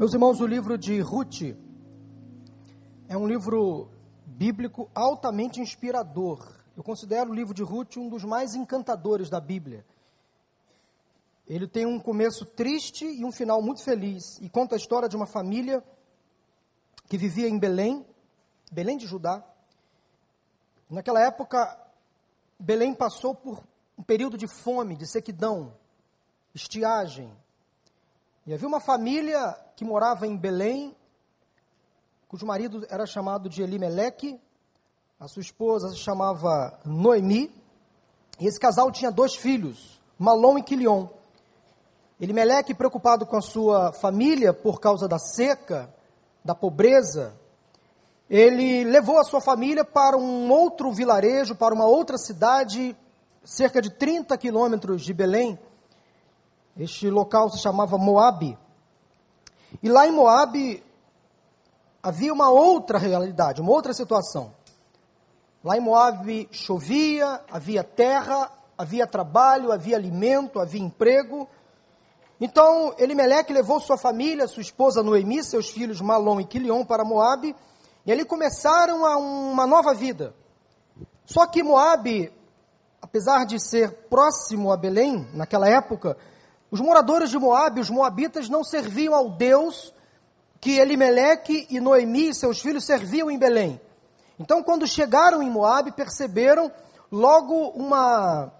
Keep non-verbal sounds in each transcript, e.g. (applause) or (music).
Meus irmãos, o livro de Ruth é um livro bíblico altamente inspirador. Eu considero o livro de Ruth um dos mais encantadores da Bíblia. Ele tem um começo triste e um final muito feliz e conta a história de uma família que vivia em Belém, Belém de Judá. Naquela época, Belém passou por um período de fome, de sequidão, estiagem. E havia uma família que morava em Belém, cujo marido era chamado de Elimeleque, a sua esposa se chamava Noemi, e esse casal tinha dois filhos, Malom e Quilion. Elimeleque, preocupado com a sua família por causa da seca, da pobreza, ele levou a sua família para um outro vilarejo, para uma outra cidade, cerca de 30 quilômetros de Belém. Este local se chamava Moabe. E lá em Moabe havia uma outra realidade, uma outra situação. Lá em Moabe chovia, havia terra, havia trabalho, havia alimento, havia emprego. Então, Elimeleque levou sua família, sua esposa Noemi, seus filhos Malom e Quilion para Moabe, e ali começaram uma nova vida. Só que Moabe, apesar de ser próximo a Belém, naquela época, os moradores de Moabe, os moabitas, não serviam ao Deus que Elimeleque e Noemi e seus filhos serviam em Belém. Então, quando chegaram em Moabe, perceberam logo uma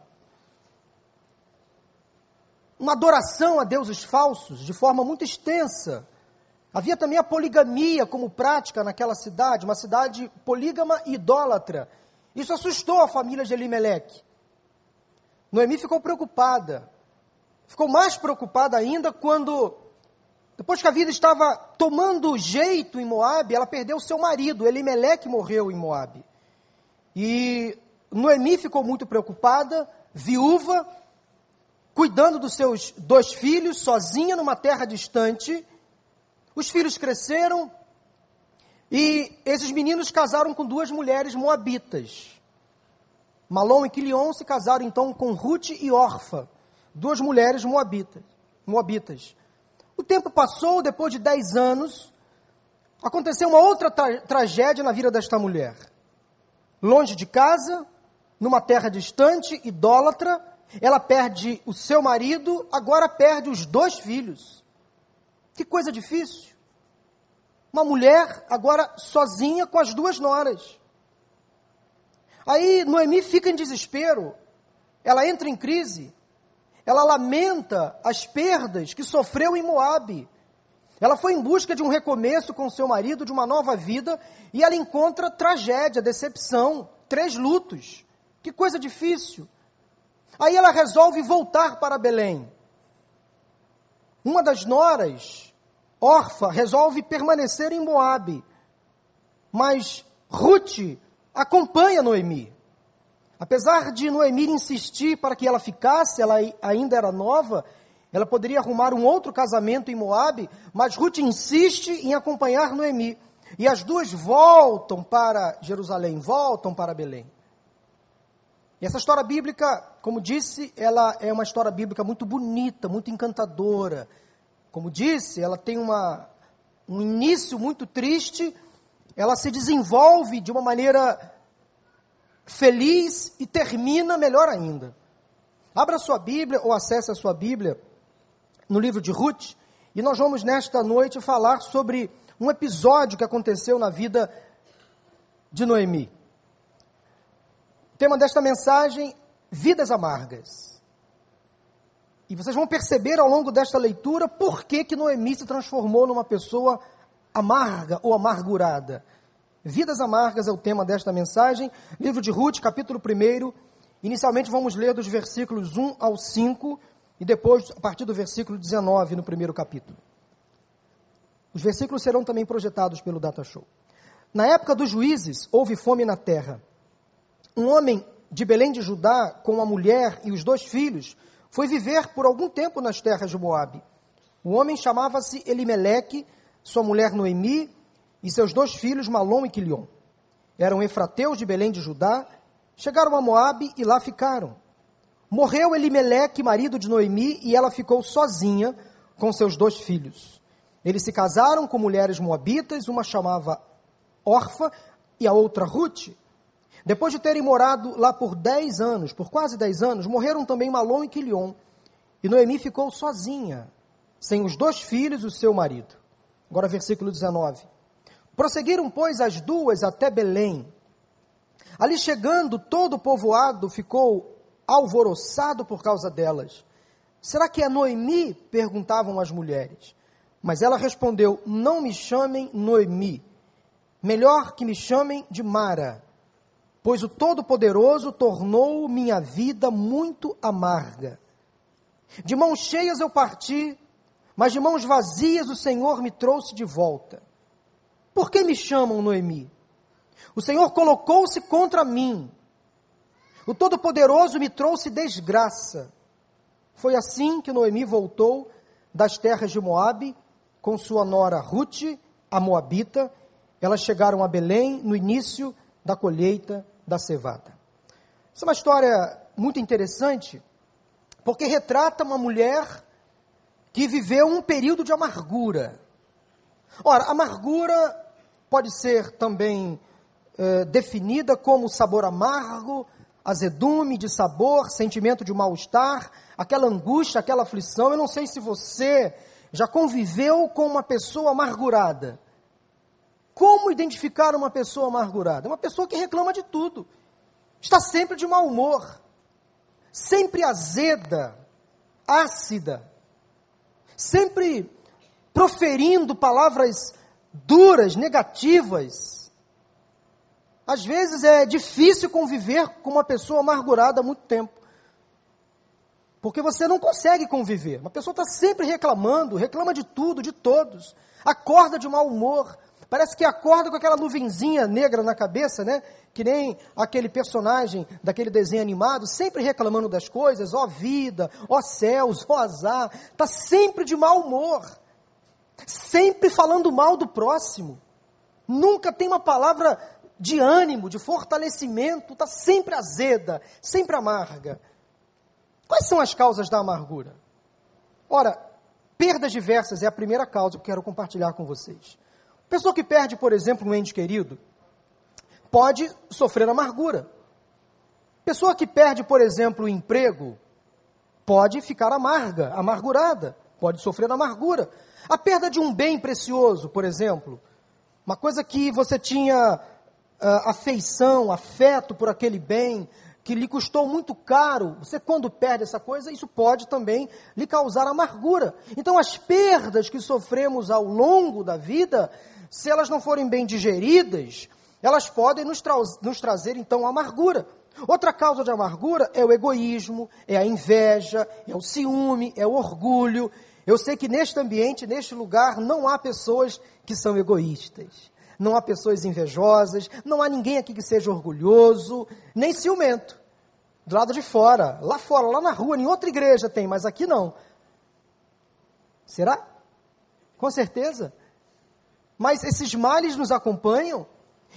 uma adoração a deuses falsos de forma muito extensa. Havia também a poligamia como prática naquela cidade, uma cidade polígama e idólatra. Isso assustou a família de Elimeleque. Noemi ficou preocupada. Ficou mais preocupada ainda quando, depois que a vida estava tomando jeito em Moabe, ela perdeu seu marido. Elimeleque morreu em Moabe. E Noemi ficou muito preocupada, viúva, cuidando dos seus dois filhos, sozinha numa terra distante. Os filhos cresceram e esses meninos casaram com duas mulheres moabitas. Malom e Quilion se casaram então com Ruth e Orfa, duas mulheres moabitas. moabitas. O tempo passou, depois de dez anos, aconteceu uma outra tra tragédia na vida desta mulher. Longe de casa, numa terra distante, idólatra, ela perde o seu marido, agora perde os dois filhos. Que coisa difícil. Uma mulher agora sozinha com as duas noras. Aí Noemi fica em desespero. Ela entra em crise. Ela lamenta as perdas que sofreu em Moabe. Ela foi em busca de um recomeço com seu marido, de uma nova vida, e ela encontra tragédia, decepção, três lutos. Que coisa difícil. Aí ela resolve voltar para Belém. Uma das noras, órfã, resolve permanecer em Moabe. Mas Ruth acompanha Noemi. Apesar de Noemi insistir para que ela ficasse, ela ainda era nova, ela poderia arrumar um outro casamento em Moabe, mas Ruth insiste em acompanhar Noemi. E as duas voltam para Jerusalém, voltam para Belém. E essa história bíblica, como disse, ela é uma história bíblica muito bonita, muito encantadora. Como disse, ela tem uma, um início muito triste, ela se desenvolve de uma maneira feliz e termina melhor ainda. Abra sua Bíblia ou acesse a sua Bíblia no livro de Ruth, e nós vamos nesta noite falar sobre um episódio que aconteceu na vida de Noemi tema desta mensagem: vidas amargas. E vocês vão perceber ao longo desta leitura por que, que Noemi se transformou numa pessoa amarga ou amargurada. Vidas amargas é o tema desta mensagem. Livro de Ruth, capítulo 1. Inicialmente vamos ler dos versículos 1 ao 5 e depois a partir do versículo 19 no primeiro capítulo. Os versículos serão também projetados pelo Data Show. Na época dos juízes, houve fome na terra um homem de Belém de Judá, com a mulher e os dois filhos, foi viver por algum tempo nas terras de Moabe. O homem chamava-se Elimeleque, sua mulher Noemi e seus dois filhos Malom e Quilion. Eram efrateus de Belém de Judá, chegaram a Moabe e lá ficaram. Morreu Elimeleque, marido de Noemi, e ela ficou sozinha com seus dois filhos. Eles se casaram com mulheres moabitas, uma chamava Orfa e a outra Ruth. Depois de terem morado lá por dez anos, por quase dez anos, morreram também Malom e Quilion. E Noemi ficou sozinha, sem os dois filhos e o seu marido. Agora, versículo 19. Prosseguiram, pois, as duas até Belém. Ali chegando, todo o povoado ficou alvoroçado por causa delas. Será que é Noemi? perguntavam as mulheres. Mas ela respondeu: Não me chamem Noemi, melhor que me chamem de Mara, pois o Todo-Poderoso tornou minha vida muito amarga. De mãos cheias eu parti, mas de mãos vazias o Senhor me trouxe de volta. Por que me chamam Noemi? O Senhor colocou-se contra mim. O Todo-Poderoso me trouxe desgraça. Foi assim que Noemi voltou das terras de Moabe com sua nora Ruth, a Moabita. Elas chegaram a Belém no início da colheita da cevada. Essa é uma história muito interessante, porque retrata uma mulher que viveu um período de amargura. Ora, amargura pode ser também eh, definida como sabor amargo, azedume de sabor, sentimento de mal-estar, aquela angústia, aquela aflição. Eu não sei se você já conviveu com uma pessoa amargurada. Como identificar uma pessoa amargurada? Uma pessoa que reclama de tudo, está sempre de mau humor, sempre azeda, ácida, sempre proferindo palavras duras, negativas. Às vezes é difícil conviver com uma pessoa amargurada há muito tempo. Porque você não consegue conviver. Uma pessoa está sempre reclamando, reclama de tudo, de todos. Acorda de mau humor. Parece que acorda com aquela nuvenzinha negra na cabeça, né? Que nem aquele personagem daquele desenho animado, sempre reclamando das coisas, ó vida, ó céus, ó azar. Está sempre de mau humor. Sempre falando mal do próximo. Nunca tem uma palavra de ânimo, de fortalecimento, está sempre azeda, sempre amarga. Quais são as causas da amargura? Ora, perdas diversas é a primeira causa que eu quero compartilhar com vocês. Pessoa que perde, por exemplo, um ente querido, pode sofrer amargura. Pessoa que perde, por exemplo, o emprego, pode ficar amarga, amargurada, pode sofrer amargura. A perda de um bem precioso, por exemplo, uma coisa que você tinha uh, afeição, afeto por aquele bem, que lhe custou muito caro, você quando perde essa coisa, isso pode também lhe causar amargura. Então, as perdas que sofremos ao longo da vida, se elas não forem bem digeridas, elas podem nos, tra nos trazer então amargura. Outra causa de amargura é o egoísmo, é a inveja, é o ciúme, é o orgulho. Eu sei que neste ambiente, neste lugar, não há pessoas que são egoístas não há pessoas invejosas, não há ninguém aqui que seja orgulhoso, nem ciumento. Do lado de fora, lá fora, lá na rua, em outra igreja tem, mas aqui não. Será? Com certeza. Mas esses males nos acompanham,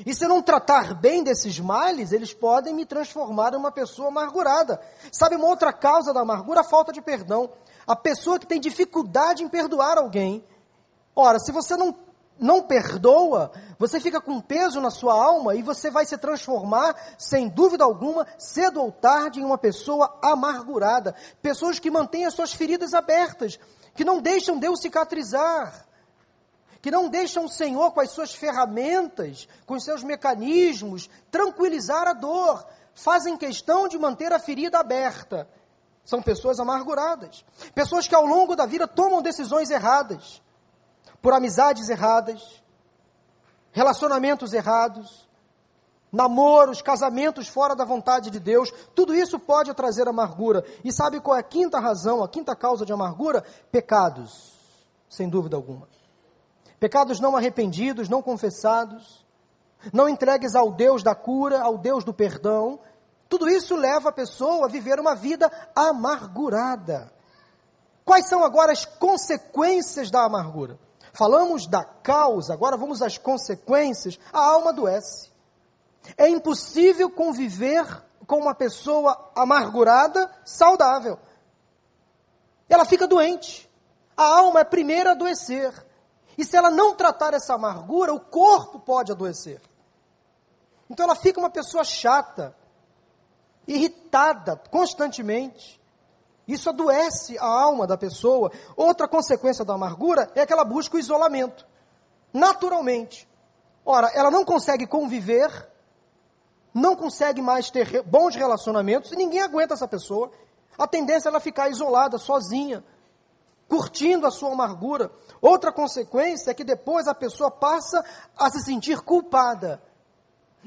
e se eu não tratar bem desses males, eles podem me transformar em uma pessoa amargurada. Sabe uma outra causa da amargura? A falta de perdão. A pessoa que tem dificuldade em perdoar alguém. Ora, se você não não perdoa, você fica com peso na sua alma e você vai se transformar, sem dúvida alguma, cedo ou tarde, em uma pessoa amargurada. Pessoas que mantêm as suas feridas abertas, que não deixam Deus cicatrizar, que não deixam o Senhor com as suas ferramentas, com os seus mecanismos, tranquilizar a dor, fazem questão de manter a ferida aberta. São pessoas amarguradas, pessoas que ao longo da vida tomam decisões erradas por amizades erradas, relacionamentos errados, namoros, casamentos fora da vontade de Deus, tudo isso pode trazer amargura. E sabe qual é a quinta razão, a quinta causa de amargura? Pecados, sem dúvida alguma. Pecados não arrependidos, não confessados, não entregues ao Deus da cura, ao Deus do perdão. Tudo isso leva a pessoa a viver uma vida amargurada. Quais são agora as consequências da amargura? Falamos da causa, agora vamos às consequências. A alma adoece. É impossível conviver com uma pessoa amargurada saudável. Ela fica doente. A alma é a primeira a adoecer. E se ela não tratar essa amargura, o corpo pode adoecer. Então ela fica uma pessoa chata, irritada constantemente. Isso adoece a alma da pessoa. Outra consequência da amargura é que ela busca o isolamento, naturalmente. Ora, ela não consegue conviver, não consegue mais ter bons relacionamentos e ninguém aguenta essa pessoa. A tendência é ela ficar isolada, sozinha, curtindo a sua amargura. Outra consequência é que depois a pessoa passa a se sentir culpada.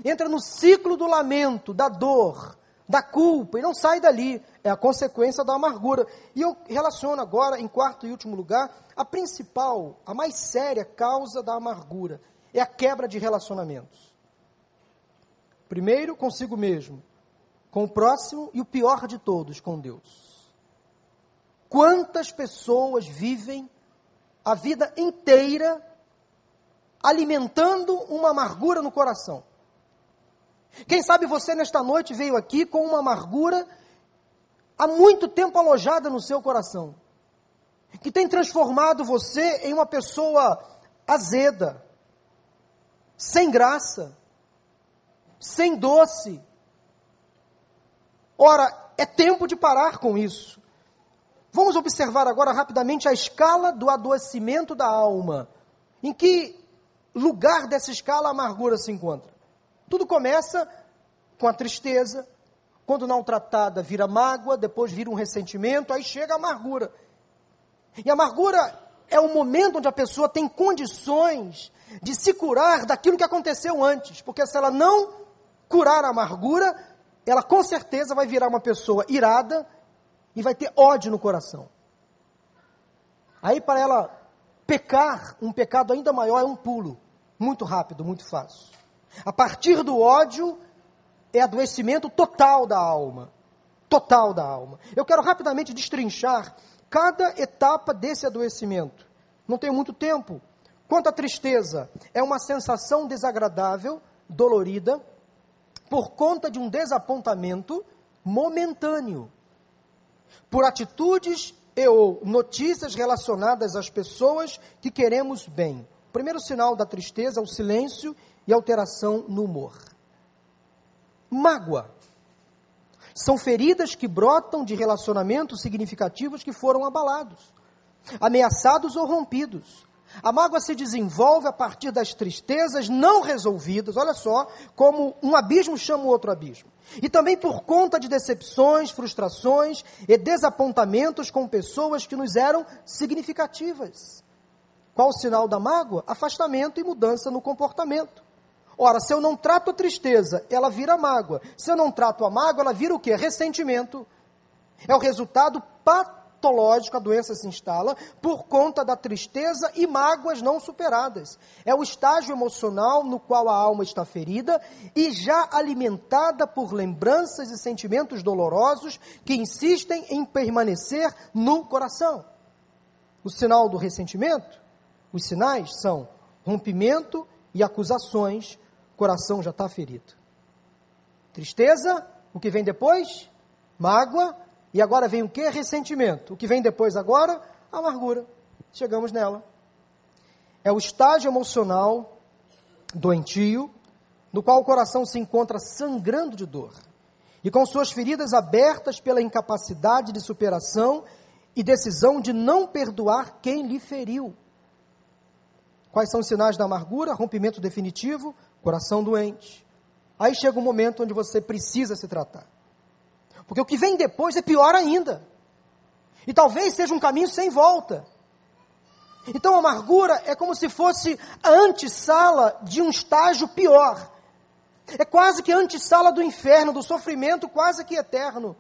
Entra no ciclo do lamento, da dor, da culpa e não sai dali. É a consequência da amargura. E eu relaciono agora, em quarto e último lugar, a principal, a mais séria causa da amargura é a quebra de relacionamentos. Primeiro, consigo mesmo, com o próximo e o pior de todos, com Deus. Quantas pessoas vivem a vida inteira alimentando uma amargura no coração? Quem sabe você nesta noite veio aqui com uma amargura há muito tempo alojada no seu coração, que tem transformado você em uma pessoa azeda, sem graça, sem doce. Ora, é tempo de parar com isso. Vamos observar agora rapidamente a escala do adoecimento da alma. Em que lugar dessa escala a amargura se encontra? Tudo começa com a tristeza, quando não tratada vira mágoa, depois vira um ressentimento, aí chega a amargura. E a amargura é o momento onde a pessoa tem condições de se curar daquilo que aconteceu antes, porque se ela não curar a amargura, ela com certeza vai virar uma pessoa irada e vai ter ódio no coração. Aí para ela pecar, um pecado ainda maior é um pulo, muito rápido, muito fácil. A partir do ódio é adoecimento total da alma. Total da alma. Eu quero rapidamente destrinchar cada etapa desse adoecimento. Não tenho muito tempo. Quanto à tristeza, é uma sensação desagradável, dolorida, por conta de um desapontamento momentâneo, por atitudes e ou notícias relacionadas às pessoas que queremos bem. O primeiro sinal da tristeza é o silêncio e alteração no humor. Mágoa. São feridas que brotam de relacionamentos significativos que foram abalados, ameaçados ou rompidos. A mágoa se desenvolve a partir das tristezas não resolvidas, olha só, como um abismo chama o outro abismo. E também por conta de decepções, frustrações e desapontamentos com pessoas que nos eram significativas. Qual o sinal da mágoa? Afastamento e mudança no comportamento. Ora, se eu não trato a tristeza, ela vira mágoa. Se eu não trato a mágoa, ela vira o quê? Ressentimento. É o resultado patológico, a doença se instala por conta da tristeza e mágoas não superadas. É o estágio emocional no qual a alma está ferida e já alimentada por lembranças e sentimentos dolorosos que insistem em permanecer no coração. O sinal do ressentimento, os sinais são rompimento e acusações coração já está ferido. Tristeza, o que vem depois? Mágoa, e agora vem o que? Ressentimento. O que vem depois agora? Amargura. Chegamos nela. É o estágio emocional doentio, no qual o coração se encontra sangrando de dor e com suas feridas abertas pela incapacidade de superação e decisão de não perdoar quem lhe feriu. Quais são os sinais da amargura? Rompimento definitivo, coração doente. Aí chega um momento onde você precisa se tratar. Porque o que vem depois é pior ainda. E talvez seja um caminho sem volta. Então a amargura é como se fosse a antessala de um estágio pior. É quase que a antessala do inferno, do sofrimento quase que eterno.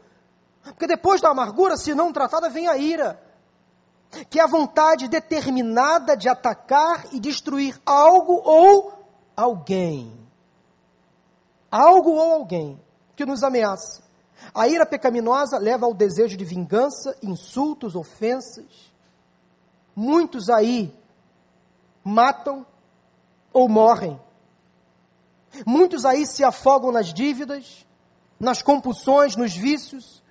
Porque depois da amargura, se não tratada, vem a ira. Que é a vontade determinada de atacar e destruir algo ou alguém. Algo ou alguém que nos ameaça. A ira pecaminosa leva ao desejo de vingança, insultos, ofensas. Muitos aí matam ou morrem. Muitos aí se afogam nas dívidas, nas compulsões, nos vícios.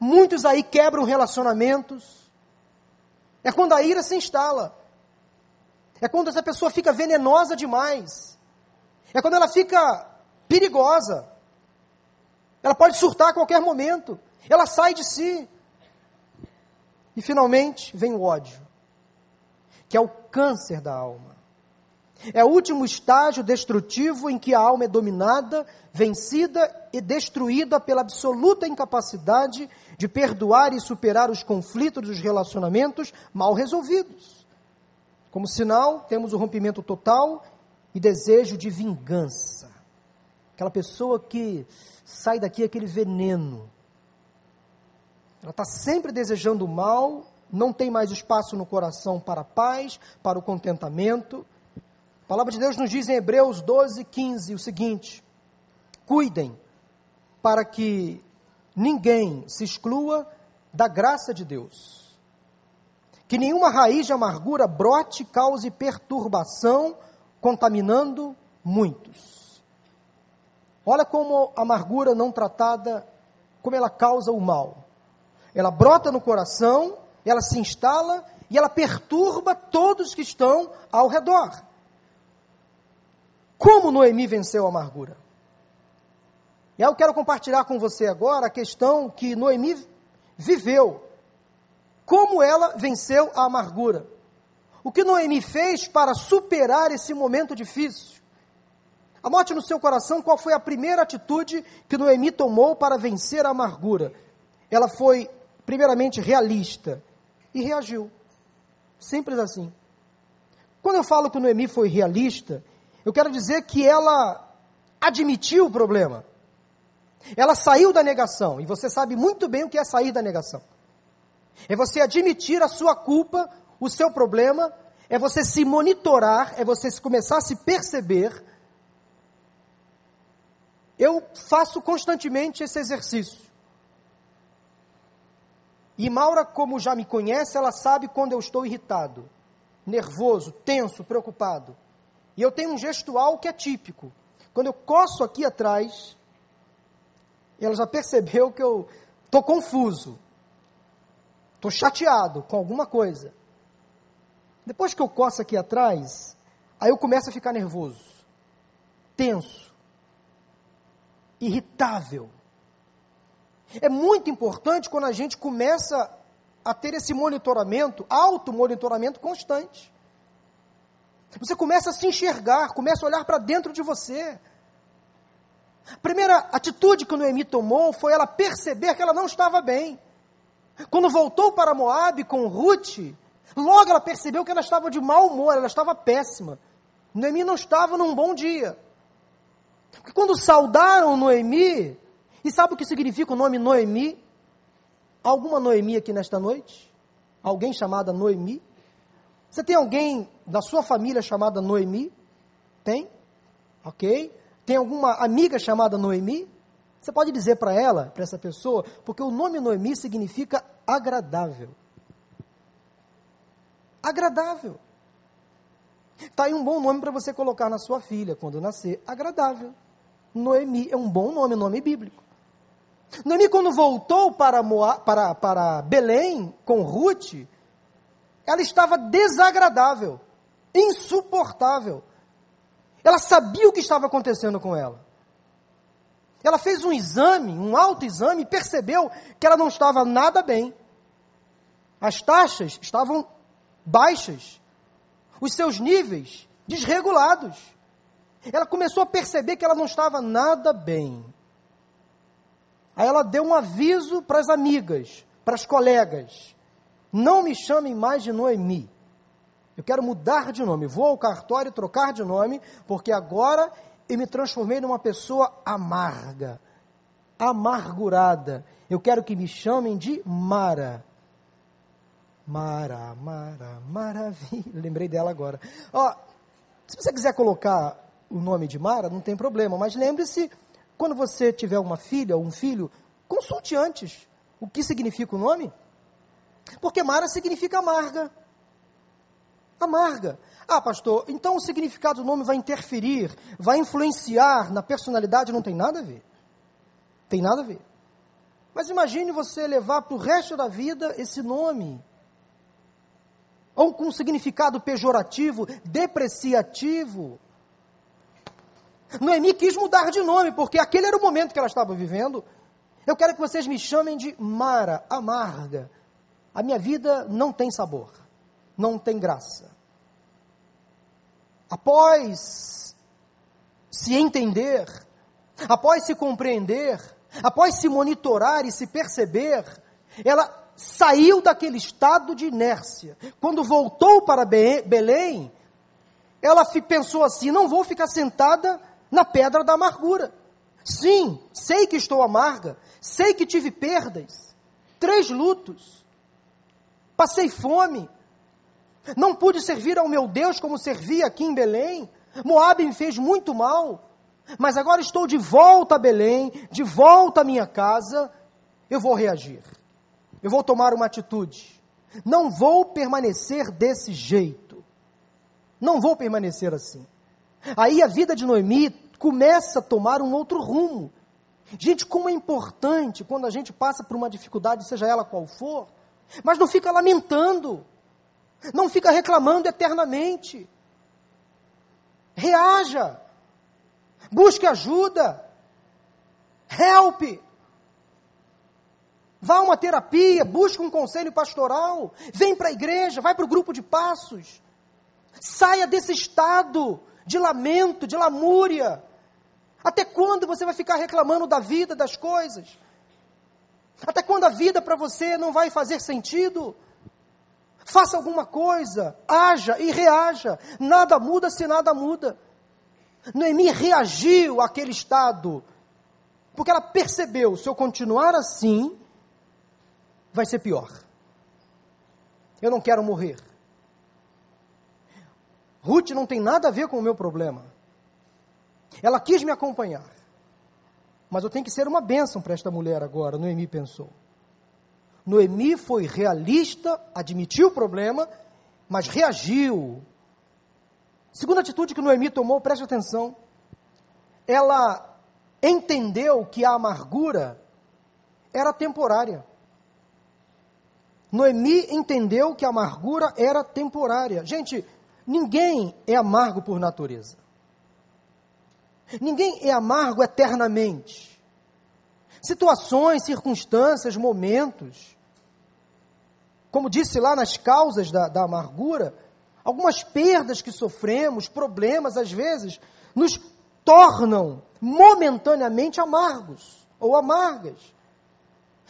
Muitos aí quebram relacionamentos. É quando a ira se instala. É quando essa pessoa fica venenosa demais. É quando ela fica perigosa. Ela pode surtar a qualquer momento. Ela sai de si. E finalmente vem o ódio, que é o câncer da alma. É o último estágio destrutivo em que a alma é dominada, vencida e destruída pela absoluta incapacidade de perdoar e superar os conflitos dos relacionamentos mal resolvidos. Como sinal, temos o rompimento total e desejo de vingança. Aquela pessoa que sai daqui aquele veneno. Ela está sempre desejando o mal, não tem mais espaço no coração para a paz, para o contentamento. A palavra de Deus nos diz em Hebreus 12, 15 o seguinte: Cuidem para que ninguém se exclua da graça de Deus. Que nenhuma raiz de amargura brote cause perturbação, contaminando muitos. Olha como a amargura não tratada, como ela causa o mal. Ela brota no coração, ela se instala e ela perturba todos que estão ao redor. Como Noemi venceu a amargura? E eu quero compartilhar com você agora a questão que Noemi viveu. Como ela venceu a amargura? O que Noemi fez para superar esse momento difícil? Anote no seu coração qual foi a primeira atitude que Noemi tomou para vencer a amargura. Ela foi, primeiramente, realista e reagiu. Simples assim. Quando eu falo que Noemi foi realista, eu quero dizer que ela admitiu o problema. Ela saiu da negação. E você sabe muito bem o que é sair da negação. É você admitir a sua culpa, o seu problema, é você se monitorar, é você começar a se perceber eu faço constantemente esse exercício. E Maura, como já me conhece, ela sabe quando eu estou irritado, nervoso, tenso, preocupado. E eu tenho um gestual que é típico. Quando eu coço aqui atrás, ela já percebeu que eu estou confuso, estou chateado com alguma coisa. Depois que eu coço aqui atrás, aí eu começo a ficar nervoso, tenso irritável. É muito importante quando a gente começa a ter esse monitoramento, auto-monitoramento constante. Você começa a se enxergar, começa a olhar para dentro de você. A primeira atitude que Noemi tomou foi ela perceber que ela não estava bem. Quando voltou para Moab com Ruth, logo ela percebeu que ela estava de mau humor, ela estava péssima. Noemi não estava num bom dia. Porque quando saudaram Noemi, e sabe o que significa o nome Noemi? Alguma Noemi aqui nesta noite? Alguém chamada Noemi? Você tem alguém da sua família chamada Noemi? Tem? Ok? Tem alguma amiga chamada Noemi? Você pode dizer para ela, para essa pessoa, porque o nome Noemi significa agradável. Agradável. Está aí um bom nome para você colocar na sua filha quando nascer. Agradável. Noemi é um bom nome, nome bíblico. Noemi, quando voltou para, Moab, para, para Belém com Ruth, ela estava desagradável, insuportável. Ela sabia o que estava acontecendo com ela. Ela fez um exame, um autoexame, e percebeu que ela não estava nada bem. As taxas estavam baixas os seus níveis desregulados. Ela começou a perceber que ela não estava nada bem. Aí ela deu um aviso para as amigas, para as colegas: não me chamem mais de Noemi. Eu quero mudar de nome. Vou ao cartório trocar de nome, porque agora eu me transformei numa pessoa amarga, amargurada. Eu quero que me chamem de Mara. Mara, Mara, maravilha. (laughs) Lembrei dela agora. Ó, se você quiser colocar o nome de Mara, não tem problema, mas lembre-se, quando você tiver uma filha ou um filho, consulte antes o que significa o nome. Porque Mara significa amarga. Amarga. Ah, pastor, então o significado do nome vai interferir, vai influenciar na personalidade? Não tem nada a ver. Tem nada a ver. Mas imagine você levar para o resto da vida esse nome. Ou com um significado pejorativo, depreciativo. Noemi quis mudar de nome, porque aquele era o momento que ela estava vivendo. Eu quero que vocês me chamem de Mara, amarga. A minha vida não tem sabor, não tem graça. Após se entender, após se compreender, após se monitorar e se perceber, ela saiu daquele estado de inércia. Quando voltou para Belém, ela pensou assim: não vou ficar sentada na pedra da amargura. Sim, sei que estou amarga, sei que tive perdas, três lutos, passei fome, não pude servir ao meu Deus como servia aqui em Belém. Moab me fez muito mal, mas agora estou de volta a Belém, de volta à minha casa, eu vou reagir. Eu vou tomar uma atitude. Não vou permanecer desse jeito. Não vou permanecer assim. Aí a vida de Noemi começa a tomar um outro rumo. Gente, como é importante quando a gente passa por uma dificuldade, seja ela qual for, mas não fica lamentando, não fica reclamando eternamente. Reaja, busque ajuda, help. Vá a uma terapia, busque um conselho pastoral, vem para a igreja, vai para o grupo de passos. Saia desse estado de lamento, de lamúria. Até quando você vai ficar reclamando da vida, das coisas? Até quando a vida para você não vai fazer sentido? Faça alguma coisa, haja e reaja. Nada muda se nada muda. Noemi reagiu àquele estado, porque ela percebeu: se eu continuar assim, vai ser pior. Eu não quero morrer. Ruth não tem nada a ver com o meu problema. Ela quis me acompanhar. Mas eu tenho que ser uma bênção para esta mulher agora, Noemi pensou. Noemi foi realista, admitiu o problema, mas reagiu. Segunda atitude que Noemi tomou, preste atenção. Ela entendeu que a amargura era temporária. Noemi entendeu que a amargura era temporária. Gente, ninguém é amargo por natureza. Ninguém é amargo eternamente. Situações, circunstâncias, momentos, como disse lá nas causas da, da amargura, algumas perdas que sofremos, problemas às vezes, nos tornam momentaneamente amargos ou amargas.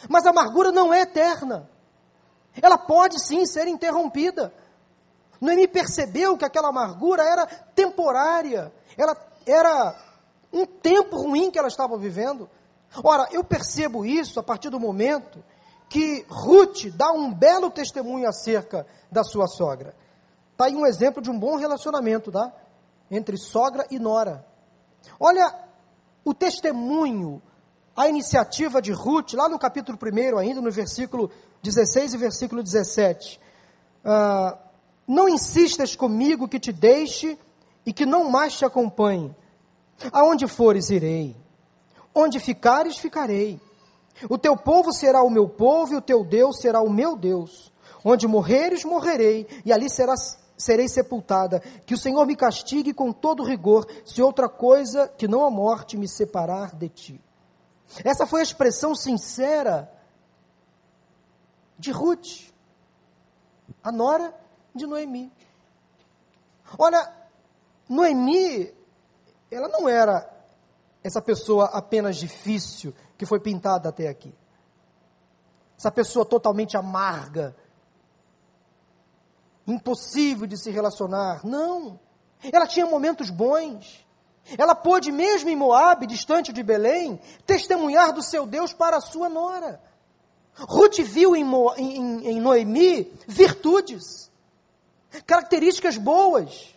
Mas a amargura não é eterna. Ela pode sim ser interrompida. Noemi percebeu que aquela amargura era temporária, ela era um tempo ruim que ela estava vivendo. Ora, eu percebo isso a partir do momento que Ruth dá um belo testemunho acerca da sua sogra. Está aí um exemplo de um bom relacionamento, tá? Entre sogra e nora. Olha o testemunho, a iniciativa de Ruth, lá no capítulo 1, ainda no versículo 16 e versículo 17. Ah, não insistas comigo que te deixe e que não mais te acompanhe. Aonde fores, irei. Onde ficares, ficarei. O teu povo será o meu povo e o teu Deus será o meu Deus. Onde morreres, morrerei, e ali serei sepultada. Que o Senhor me castigue com todo rigor, se outra coisa que não a morte me separar de ti. Essa foi a expressão sincera de Ruth, a nora de Noemi. Olha, Noemi ela não era essa pessoa apenas difícil que foi pintada até aqui. Essa pessoa totalmente amarga, impossível de se relacionar. Não. Ela tinha momentos bons. Ela pôde, mesmo em Moabe, distante de Belém, testemunhar do seu Deus para a sua nora. Ruth viu em, Mo, em, em Noemi virtudes, características boas.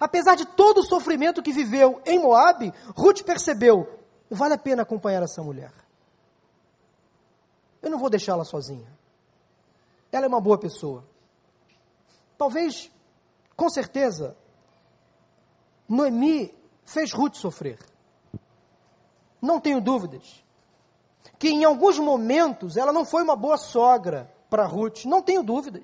Apesar de todo o sofrimento que viveu em Moabe, Ruth percebeu: vale a pena acompanhar essa mulher. Eu não vou deixá-la sozinha. Ela é uma boa pessoa. Talvez, com certeza, Noemi fez Ruth sofrer. Não tenho dúvidas. Que em alguns momentos ela não foi uma boa sogra para Ruth. Não tenho dúvidas.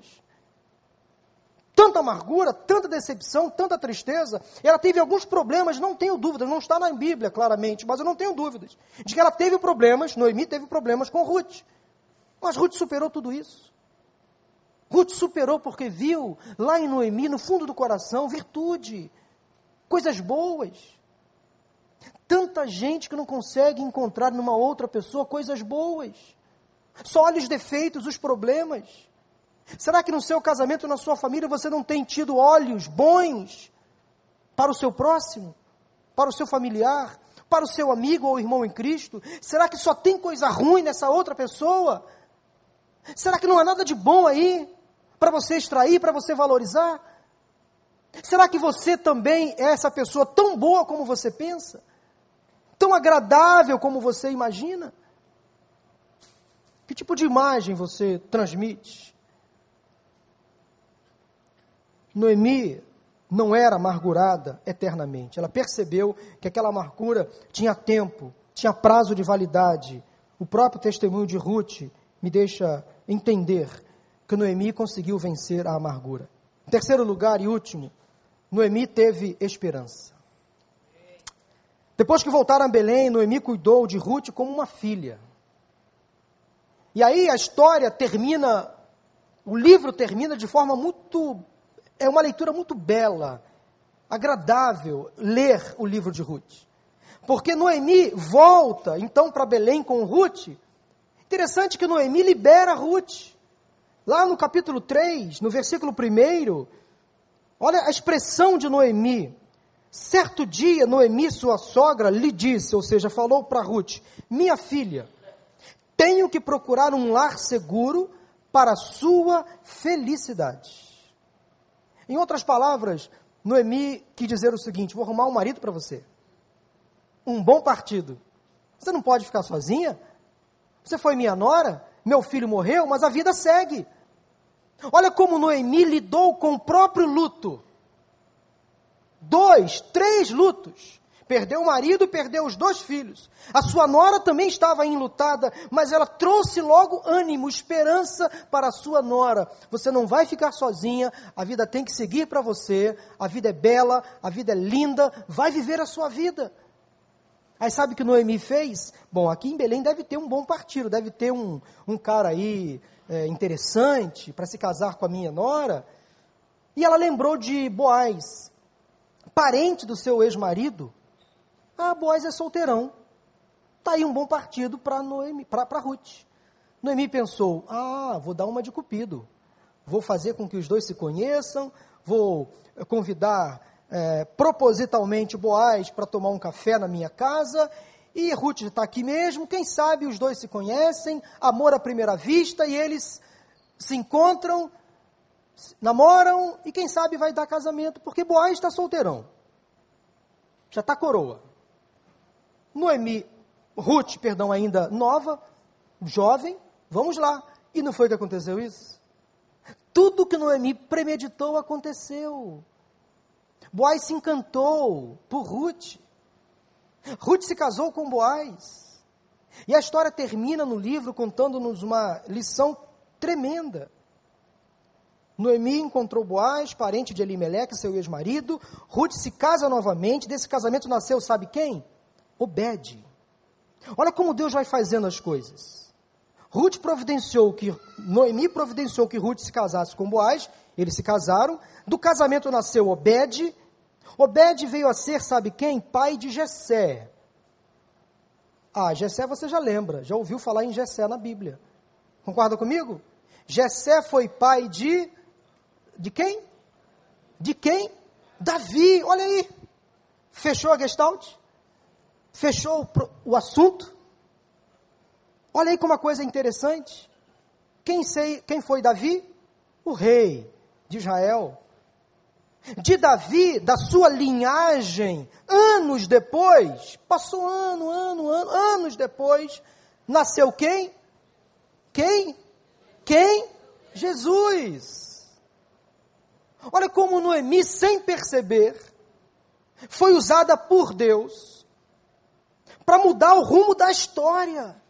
tanta amargura, tanta decepção, tanta tristeza. Ela teve alguns problemas, não tenho dúvidas, não está na Bíblia claramente, mas eu não tenho dúvidas de que ela teve problemas, Noemi teve problemas com Ruth. Mas Ruth superou tudo isso. Ruth superou porque viu lá em Noemi, no fundo do coração, virtude, coisas boas. Tanta gente que não consegue encontrar numa outra pessoa coisas boas. Só olha os defeitos, os problemas. Será que no seu casamento, na sua família, você não tem tido olhos bons para o seu próximo, para o seu familiar, para o seu amigo ou irmão em Cristo? Será que só tem coisa ruim nessa outra pessoa? Será que não há nada de bom aí para você extrair, para você valorizar? Será que você também é essa pessoa tão boa como você pensa? Tão agradável como você imagina? Que tipo de imagem você transmite? Noemi não era amargurada eternamente. Ela percebeu que aquela amargura tinha tempo, tinha prazo de validade. O próprio testemunho de Ruth me deixa entender que Noemi conseguiu vencer a amargura. Em terceiro lugar e último, Noemi teve esperança. Depois que voltaram a Belém, Noemi cuidou de Ruth como uma filha. E aí a história termina, o livro termina de forma muito é uma leitura muito bela, agradável ler o livro de Ruth. Porque Noemi volta então para Belém com Ruth. Interessante que Noemi libera Ruth. Lá no capítulo 3, no versículo 1, olha a expressão de Noemi. Certo dia, Noemi, sua sogra, lhe disse, ou seja, falou para Ruth: Minha filha, tenho que procurar um lar seguro para sua felicidade. Em outras palavras, Noemi quis dizer o seguinte: vou arrumar um marido para você. Um bom partido. Você não pode ficar sozinha? Você foi minha nora, meu filho morreu, mas a vida segue. Olha como Noemi lidou com o próprio luto. Dois, três lutos. Perdeu o marido, perdeu os dois filhos. A sua nora também estava enlutada, mas ela trouxe logo ânimo, esperança para a sua nora. Você não vai ficar sozinha, a vida tem que seguir para você. A vida é bela, a vida é linda, vai viver a sua vida. Aí sabe o que Noemi fez? Bom, aqui em Belém deve ter um bom partido, deve ter um, um cara aí é, interessante para se casar com a minha nora. E ela lembrou de Boaz, parente do seu ex-marido, ah, Boaz é solteirão. Tá aí um bom partido para Noemi, para Ruth. Noemi pensou: ah, vou dar uma de Cupido. Vou fazer com que os dois se conheçam, vou convidar é, propositalmente Boaz para tomar um café na minha casa. E Ruth está aqui mesmo, quem sabe os dois se conhecem, amor à primeira vista, e eles se encontram, namoram, e quem sabe vai dar casamento, porque Boaz está solteirão. Já está coroa. Noemi, Ruth, perdão, ainda nova, jovem, vamos lá. E não foi que aconteceu isso? Tudo que Noemi premeditou aconteceu. Boaz se encantou por Ruth. Ruth se casou com Boaz. E a história termina no livro contando-nos uma lição tremenda. Noemi encontrou Boaz, parente de Elimeleque, seu ex-marido. Ruth se casa novamente. Desse casamento nasceu, sabe quem? Obede. Olha como Deus vai fazendo as coisas. Ruth providenciou que, Noemi providenciou que Ruth se casasse com Boaz, eles se casaram, do casamento nasceu Obed, Obed veio a ser, sabe quem? Pai de Jessé. Ah, Jessé você já lembra, já ouviu falar em Jessé na Bíblia. Concorda comigo? Jessé foi pai de de quem? De quem? Davi. Olha aí. Fechou a gestalt? Fechou o, o assunto? Olha aí como a coisa é interessante. Quem, sei, quem foi Davi? O rei de Israel. De Davi, da sua linhagem, anos depois, passou ano, ano, ano, anos depois, nasceu quem? Quem? Quem? Jesus. Olha como Noemi, sem perceber, foi usada por Deus para mudar o rumo da história.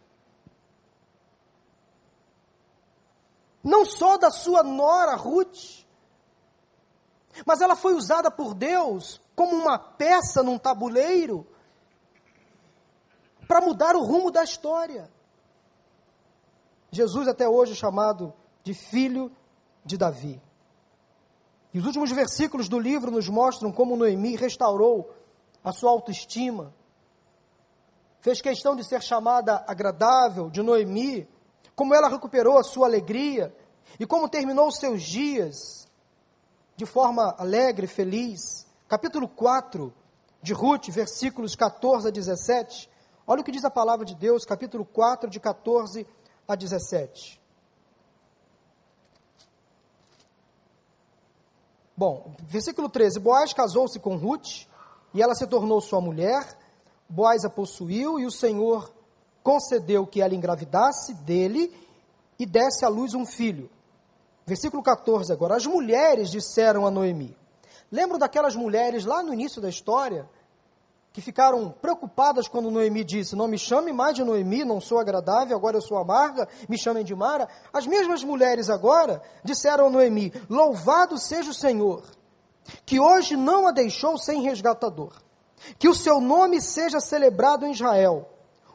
Não só da sua nora Ruth, Mas ela foi usada por Deus como uma peça num tabuleiro para mudar o rumo da história. Jesus até hoje chamado de filho de Davi. E os últimos versículos do livro nos mostram como Noemi restaurou a sua autoestima, fez questão de ser chamada agradável de Noemi, como ela recuperou a sua alegria e como terminou os seus dias de forma alegre, feliz. Capítulo 4 de Ruth, versículos 14 a 17. Olha o que diz a palavra de Deus, capítulo 4, de 14 a 17. Bom, versículo 13: Boaz casou-se com Ruth e ela se tornou sua mulher. Boaz a possuiu e o Senhor concedeu que ela engravidasse dele e desse à luz um filho. Versículo 14 agora. As mulheres disseram a Noemi. Lembram daquelas mulheres lá no início da história que ficaram preocupadas quando Noemi disse: Não me chame mais de Noemi, não sou agradável, agora eu sou amarga, me chamem de Mara. As mesmas mulheres agora disseram a Noemi: Louvado seja o Senhor, que hoje não a deixou sem resgatador, que o seu nome seja celebrado em Israel.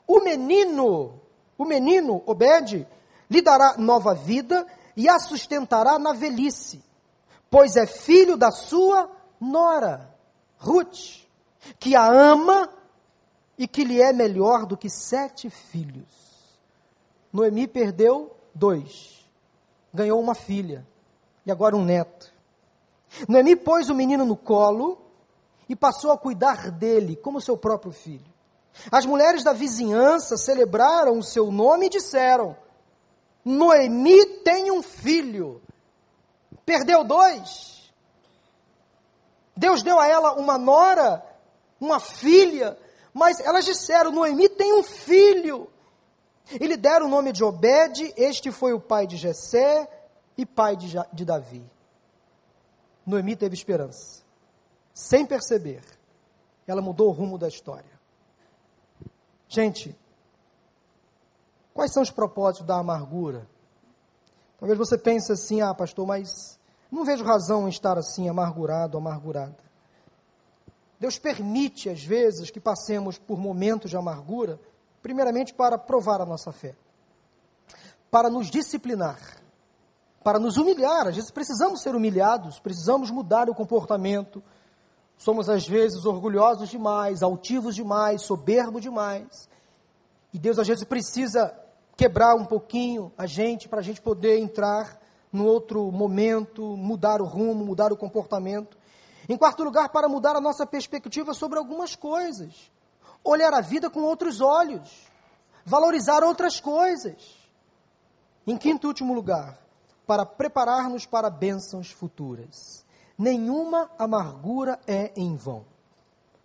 O menino, o menino Obed, lhe dará nova vida e a sustentará na velhice, pois é filho da sua nora, Ruth que a ama e que lhe é melhor do que sete filhos. Noemi perdeu dois, ganhou uma filha e agora um neto. Noemi pôs o menino no colo e passou a cuidar dele como seu próprio filho. As mulheres da vizinhança celebraram o seu nome e disseram: Noemi tem um filho. Perdeu dois. Deus deu a ela uma nora uma filha, mas elas disseram: Noemi tem um filho. E lhe deram o nome de Obed, este foi o pai de Jessé e pai de, de Davi. Noemi teve esperança. Sem perceber, ela mudou o rumo da história. Gente, quais são os propósitos da amargura? Talvez você pense assim, ah, pastor, mas não vejo razão em estar assim, amargurado, amargurada. Deus permite, às vezes, que passemos por momentos de amargura, primeiramente para provar a nossa fé, para nos disciplinar, para nos humilhar. Às vezes precisamos ser humilhados, precisamos mudar o comportamento. Somos, às vezes, orgulhosos demais, altivos demais, soberbos demais. E Deus, às vezes, precisa quebrar um pouquinho a gente para a gente poder entrar no outro momento, mudar o rumo, mudar o comportamento. Em quarto lugar, para mudar a nossa perspectiva sobre algumas coisas. Olhar a vida com outros olhos. Valorizar outras coisas. Em quinto e último lugar, para preparar-nos para bênçãos futuras. Nenhuma amargura é em vão.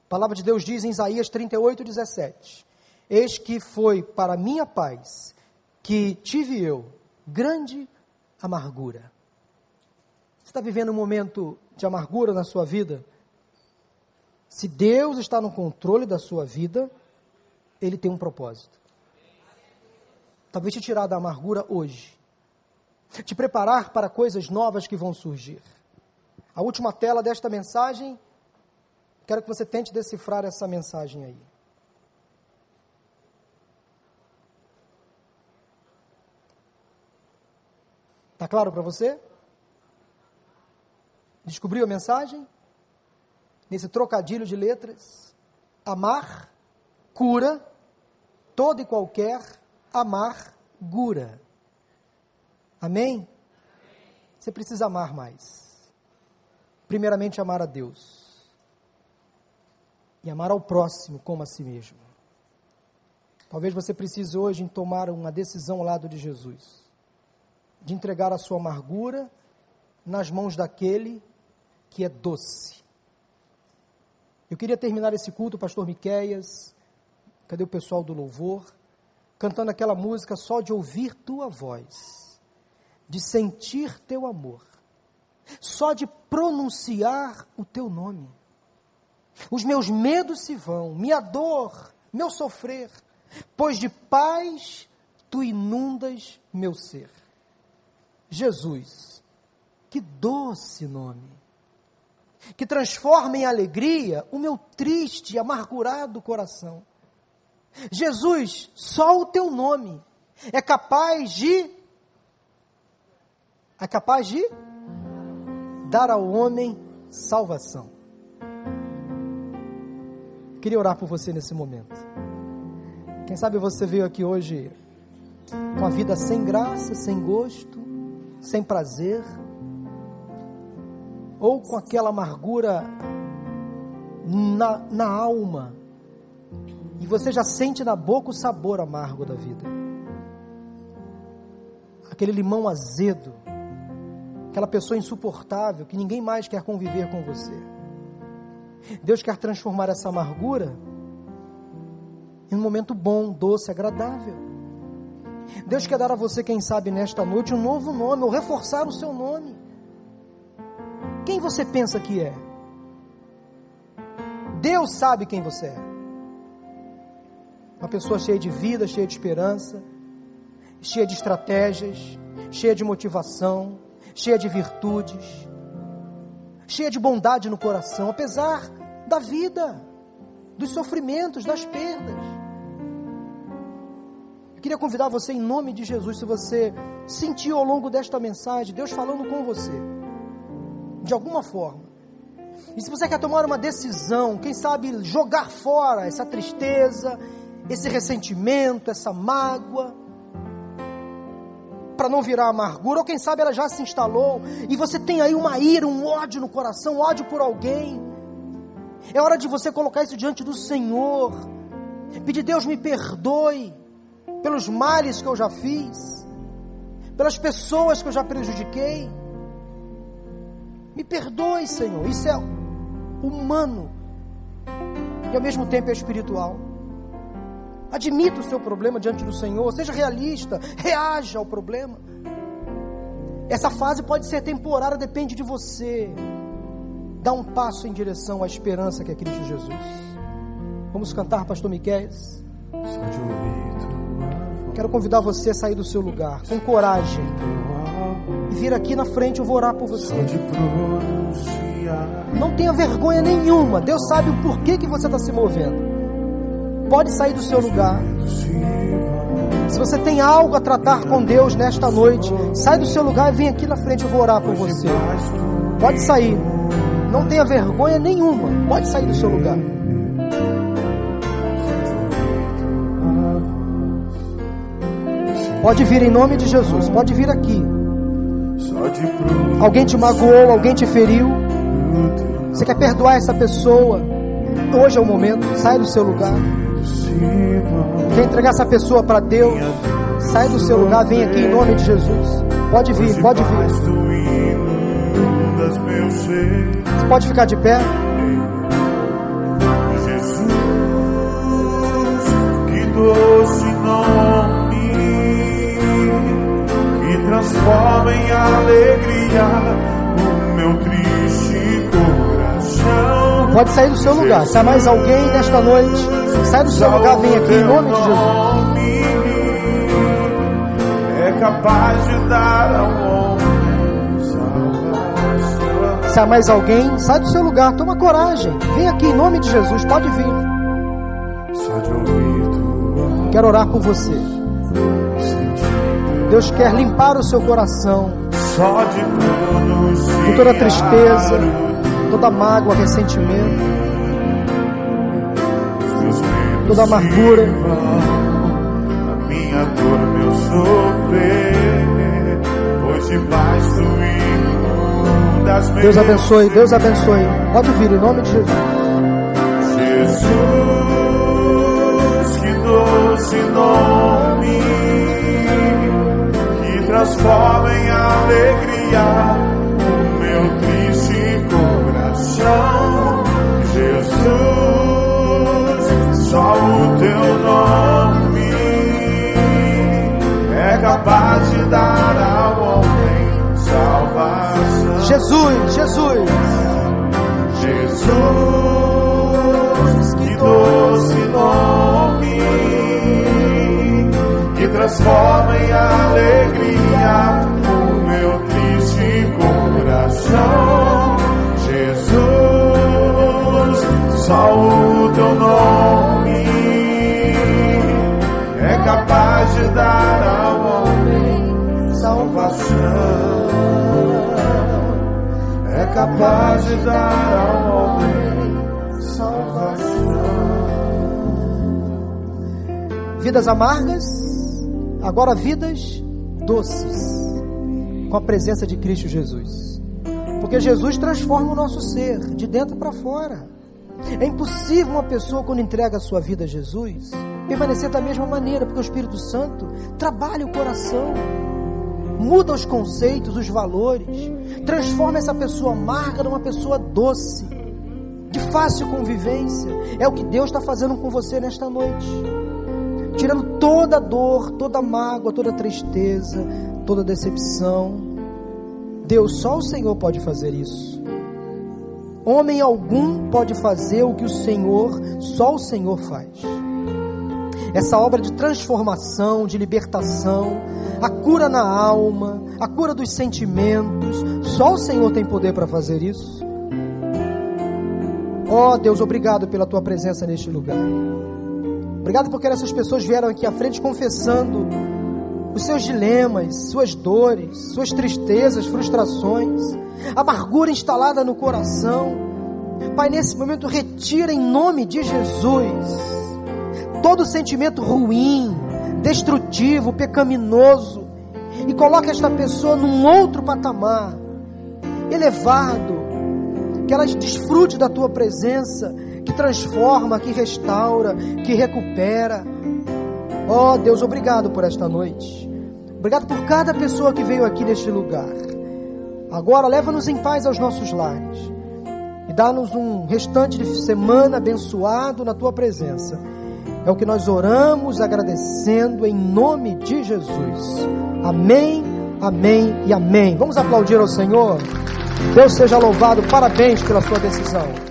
A palavra de Deus diz em Isaías 38, 17: Eis que foi para minha paz que tive eu grande amargura. Você está vivendo um momento de amargura na sua vida? Se Deus está no controle da sua vida, Ele tem um propósito. Talvez te tirar da amargura hoje, te preparar para coisas novas que vão surgir. A última tela desta mensagem, quero que você tente decifrar essa mensagem aí. Está claro para você? Descobriu a mensagem? Nesse trocadilho de letras. Amar cura todo e qualquer amargura. Amém? Você precisa amar mais. Primeiramente, amar a Deus. E amar ao próximo como a si mesmo. Talvez você precise hoje tomar uma decisão ao lado de Jesus. De entregar a sua amargura nas mãos daquele que é doce. Eu queria terminar esse culto, pastor Miqueias, cadê o pessoal do louvor? Cantando aquela música só de ouvir tua voz, de sentir teu amor, só de pronunciar o teu nome. Os meus medos se vão, minha dor, meu sofrer, pois de paz tu inundas meu ser. Jesus, que doce nome que transforma em alegria o meu triste e amargurado coração. Jesus, só o teu nome é capaz de é capaz de dar ao homem salvação. Queria orar por você nesse momento. Quem sabe você veio aqui hoje com a vida sem graça, sem gosto, sem prazer, ou com aquela amargura na, na alma, e você já sente na boca o sabor amargo da vida, aquele limão azedo, aquela pessoa insuportável que ninguém mais quer conviver com você. Deus quer transformar essa amargura em um momento bom, doce, agradável. Deus quer dar a você, quem sabe, nesta noite, um novo nome, ou reforçar o seu nome. Você pensa que é? Deus sabe quem você é. Uma pessoa cheia de vida, cheia de esperança, cheia de estratégias, cheia de motivação, cheia de virtudes, cheia de bondade no coração, apesar da vida, dos sofrimentos, das perdas. Eu queria convidar você em nome de Jesus, se você sentiu ao longo desta mensagem Deus falando com você, de alguma forma. E se você quer tomar uma decisão, quem sabe jogar fora essa tristeza, esse ressentimento, essa mágoa, para não virar amargura, ou quem sabe ela já se instalou e você tem aí uma ira, um ódio no coração, ódio por alguém. É hora de você colocar isso diante do Senhor. Pedir, Deus me perdoe pelos males que eu já fiz, pelas pessoas que eu já prejudiquei. Me perdoe, Senhor. Isso é humano e ao mesmo tempo é espiritual. Admita o seu problema diante do Senhor, seja realista, reaja ao problema. Essa fase pode ser temporária, depende de você. Dá um passo em direção à esperança que é Cristo Jesus. Vamos cantar, Pastor Miquel. Quero convidar você a sair do seu lugar com coragem vir aqui na frente. Eu vou orar por você. Não tenha vergonha nenhuma. Deus sabe o porquê que você está se movendo pode sair do seu lugar. Se você tem algo a tratar com Deus nesta noite, sai do seu lugar e vem aqui na frente, eu vou orar por você. Pode sair. Não tenha vergonha nenhuma. Pode sair do seu lugar. Pode vir em nome de Jesus. Pode vir aqui. Alguém te magoou, alguém te feriu. Você quer perdoar essa pessoa? Hoje é o momento. Sai do seu lugar. Quer entregar essa pessoa para Deus? Sai do seu lugar, vem aqui em nome de Jesus. Pode vir, pode vir. Você pode ficar de pé. Pode sair do seu lugar. Se há mais alguém nesta noite Sai do seu lugar, vem aqui em nome de Jesus. É capaz de dar ao homem Se há mais alguém, sai do seu lugar, toma coragem. Vem aqui em nome de Jesus, pode vir. Quero orar por você. Deus quer limpar o seu coração. De toda tristeza, toda mágoa, ressentimento toda amargura. A minha dor, meu sofrer, pois debaixo das Deus abençoe, Deus abençoe. Pode vir em nome de Jesus. Jesus, que doce nome que transforma em alegria o teu nome é capaz de dar ao homem salvação. Jesus, Jesus, Jesus, que doce nome que transforma em alegria o meu triste coração. Jesus capaz de dar ao homem salvação. Vidas amargas, agora vidas doces, com a presença de Cristo Jesus. Porque Jesus transforma o nosso ser de dentro para fora. É impossível uma pessoa, quando entrega a sua vida a Jesus, permanecer da mesma maneira, porque o Espírito Santo trabalha o coração, muda os conceitos, os valores, transforma essa pessoa amarga numa pessoa doce, de fácil convivência. É o que Deus está fazendo com você nesta noite. Tirando toda dor, toda mágoa, toda tristeza, toda decepção. Deus, só o Senhor pode fazer isso. Homem algum pode fazer o que o Senhor, só o Senhor faz. Essa obra de transformação, de libertação, a cura na alma, a cura dos sentimentos, só o Senhor tem poder para fazer isso. Ó oh, Deus, obrigado pela tua presença neste lugar. Obrigado porque essas pessoas vieram aqui à frente confessando os seus dilemas, suas dores, suas tristezas, frustrações, amargura instalada no coração. Pai, nesse momento, retira em nome de Jesus todo sentimento ruim, destrutivo, pecaminoso e coloca esta pessoa num outro patamar, elevado, que ela desfrute da tua presença, que transforma, que restaura, que recupera. Oh Deus, obrigado por esta noite. Obrigado por cada pessoa que veio aqui neste lugar. Agora leva-nos em paz aos nossos lares e dá-nos um restante de semana abençoado na tua presença. É o que nós oramos agradecendo em nome de Jesus. Amém, amém e amém. Vamos aplaudir ao Senhor. Deus seja louvado. Parabéns pela sua decisão.